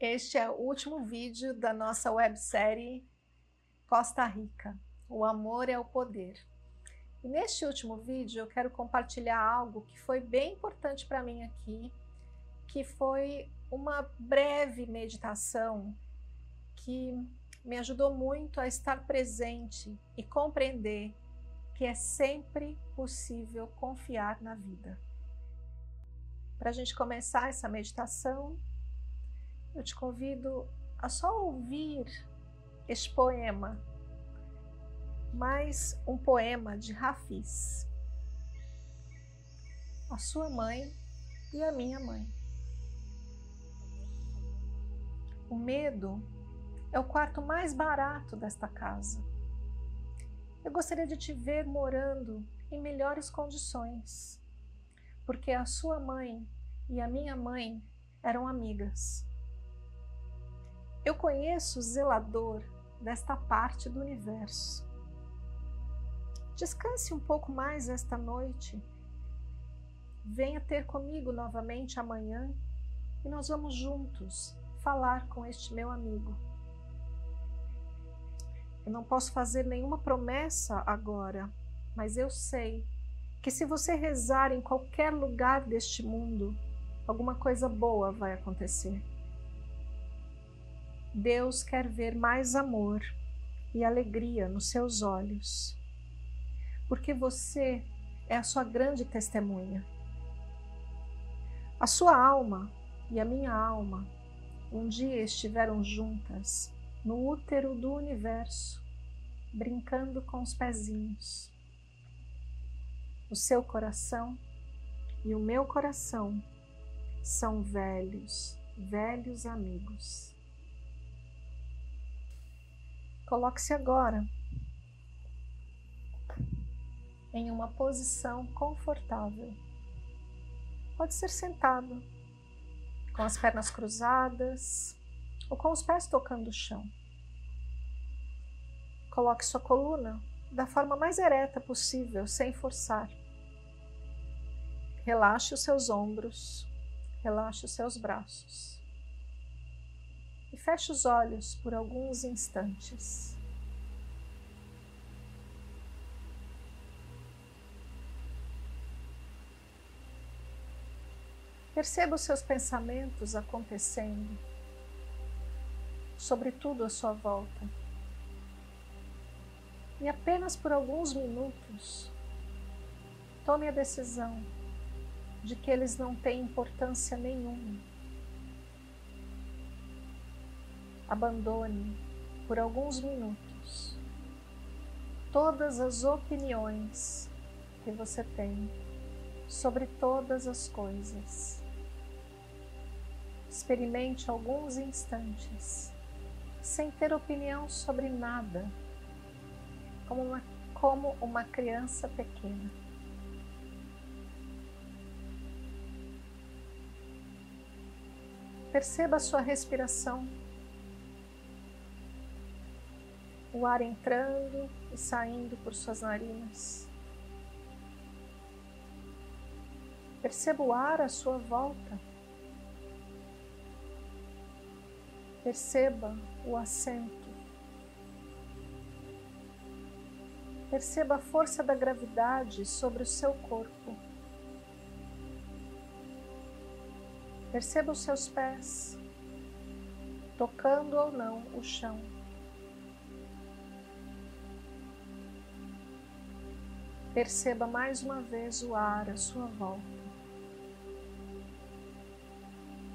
Este é o último vídeo da nossa websérie Costa Rica. O amor é o poder. E neste último vídeo eu quero compartilhar algo que foi bem importante para mim aqui, que foi uma breve meditação que me ajudou muito a estar presente e compreender que é sempre possível confiar na vida. Para a gente começar essa meditação, eu te convido a só ouvir este poema, mais um poema de Rafis, a sua mãe e a minha mãe. O medo é o quarto mais barato desta casa. Eu gostaria de te ver morando em melhores condições, porque a sua mãe e a minha mãe eram amigas. Eu conheço o zelador desta parte do universo. Descanse um pouco mais esta noite. Venha ter comigo novamente amanhã e nós vamos juntos falar com este meu amigo. Eu não posso fazer nenhuma promessa agora, mas eu sei que se você rezar em qualquer lugar deste mundo, alguma coisa boa vai acontecer. Deus quer ver mais amor e alegria nos seus olhos, porque você é a sua grande testemunha. A sua alma e a minha alma um dia estiveram juntas no útero do universo, brincando com os pezinhos. O seu coração e o meu coração são velhos, velhos amigos. Coloque-se agora em uma posição confortável. Pode ser sentado, com as pernas cruzadas ou com os pés tocando o chão. Coloque sua coluna da forma mais ereta possível, sem forçar. Relaxe os seus ombros, relaxe os seus braços e feche os olhos por alguns instantes. Perceba os seus pensamentos acontecendo, sobretudo à sua volta. E apenas por alguns minutos, tome a decisão de que eles não têm importância nenhuma abandone por alguns minutos todas as opiniões que você tem sobre todas as coisas. Experimente alguns instantes sem ter opinião sobre nada, como uma, como uma criança pequena. Perceba a sua respiração o ar entrando e saindo por suas narinas. Perceba o ar à sua volta. Perceba o assento. Perceba a força da gravidade sobre o seu corpo. Perceba os seus pés, tocando ou não o chão. Perceba mais uma vez o ar à sua volta.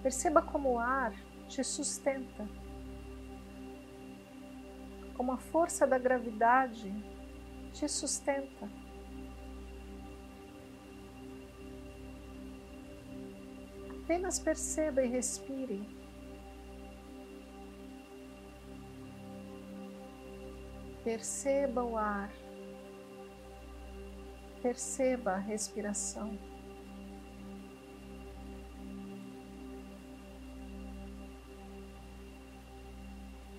Perceba como o ar te sustenta, como a força da gravidade te sustenta. Apenas perceba e respire. Perceba o ar. Perceba a respiração.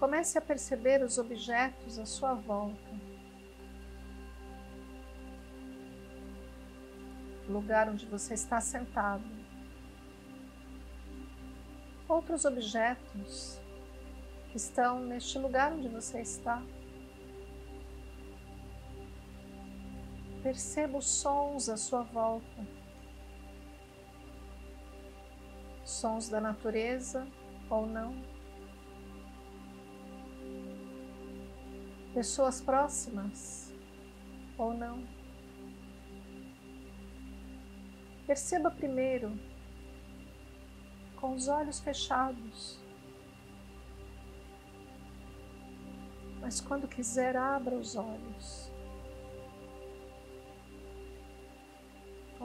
Comece a perceber os objetos à sua volta. O lugar onde você está sentado. Outros objetos que estão neste lugar onde você está. Perceba os sons à sua volta. Sons da natureza ou não. Pessoas próximas ou não. Perceba primeiro com os olhos fechados. Mas quando quiser, abra os olhos.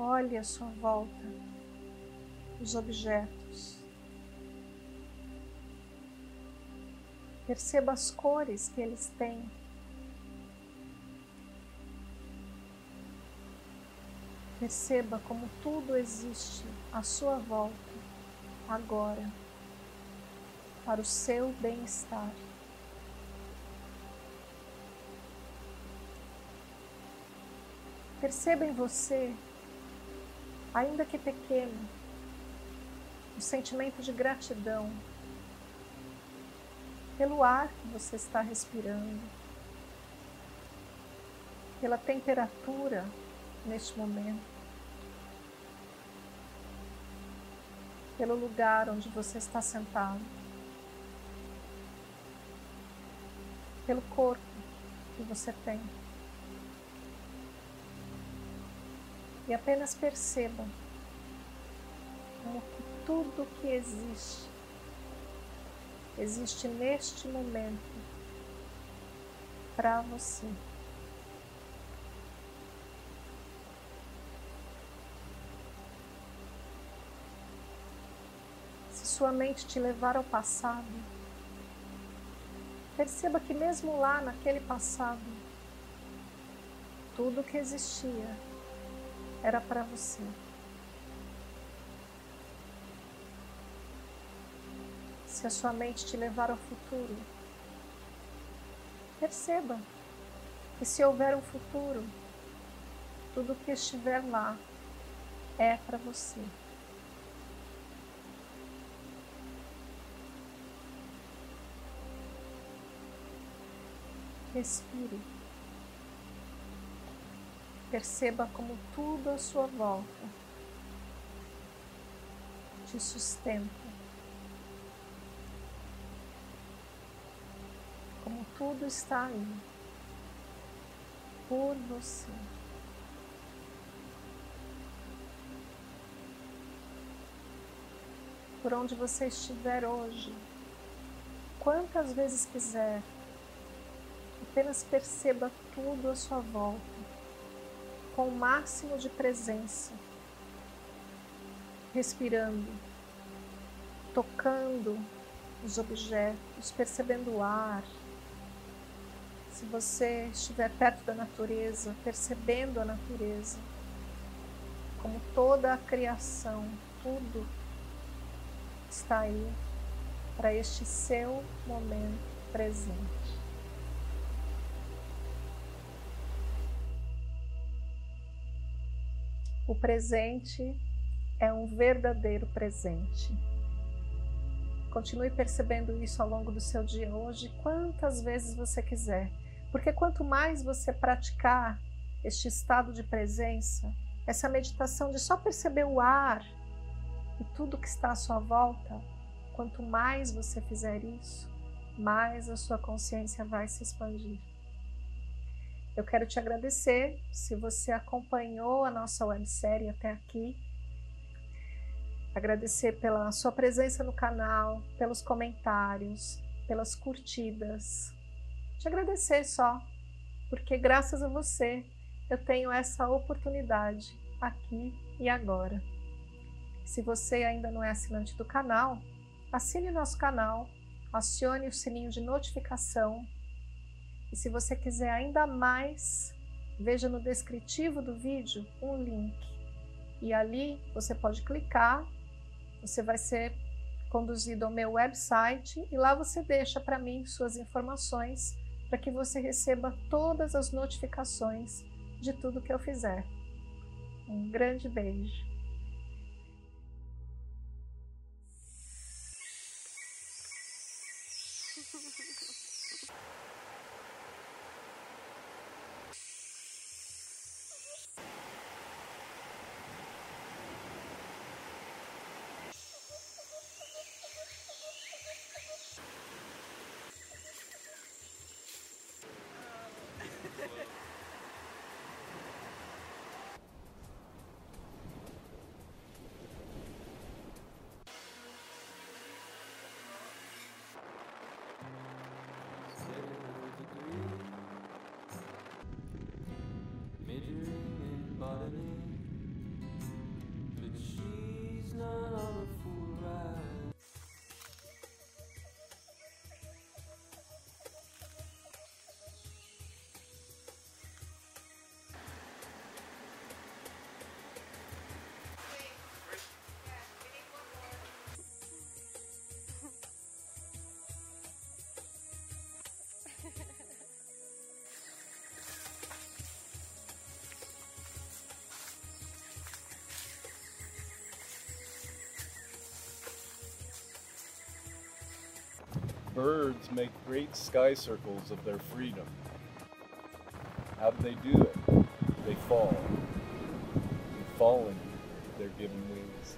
Olhe à sua volta os objetos. Perceba as cores que eles têm. Perceba como tudo existe à sua volta agora para o seu bem-estar. Perceba em você ainda que pequeno, o sentimento de gratidão pelo ar que você está respirando, pela temperatura neste momento, pelo lugar onde você está sentado, pelo corpo que você tem. E apenas perceba como que tudo que existe existe neste momento para você. Se sua mente te levar ao passado, perceba que mesmo lá naquele passado, tudo que existia era para você. Se a sua mente te levar ao futuro, perceba que se houver um futuro, tudo que estiver lá é para você. Respire. Perceba como tudo à sua volta te sustenta. Como tudo está aí por você. Por onde você estiver hoje, quantas vezes quiser, apenas perceba tudo à sua volta com o máximo de presença, respirando, tocando os objetos, percebendo o ar. Se você estiver perto da natureza, percebendo a natureza, como toda a criação, tudo está aí para este seu momento presente. O presente é um verdadeiro presente. Continue percebendo isso ao longo do seu dia hoje, quantas vezes você quiser, porque quanto mais você praticar este estado de presença, essa meditação de só perceber o ar e tudo que está à sua volta, quanto mais você fizer isso, mais a sua consciência vai se expandir. Eu quero te agradecer se você acompanhou a nossa websérie até aqui. Agradecer pela sua presença no canal, pelos comentários, pelas curtidas. Te agradecer só, porque graças a você eu tenho essa oportunidade aqui e agora. Se você ainda não é assinante do canal, assine nosso canal, acione o sininho de notificação E se você quiser ainda mais, veja no descritivo do vídeo um link. E ali você pode clicar, você vai ser conduzido ao meu website e lá você deixa para mim suas informações para que você receba todas as notificações de tudo que eu fizer. Um grande beijo. Amen. Birds make great sky circles of their freedom. How do they do it? They fall. And falling, they're given wings.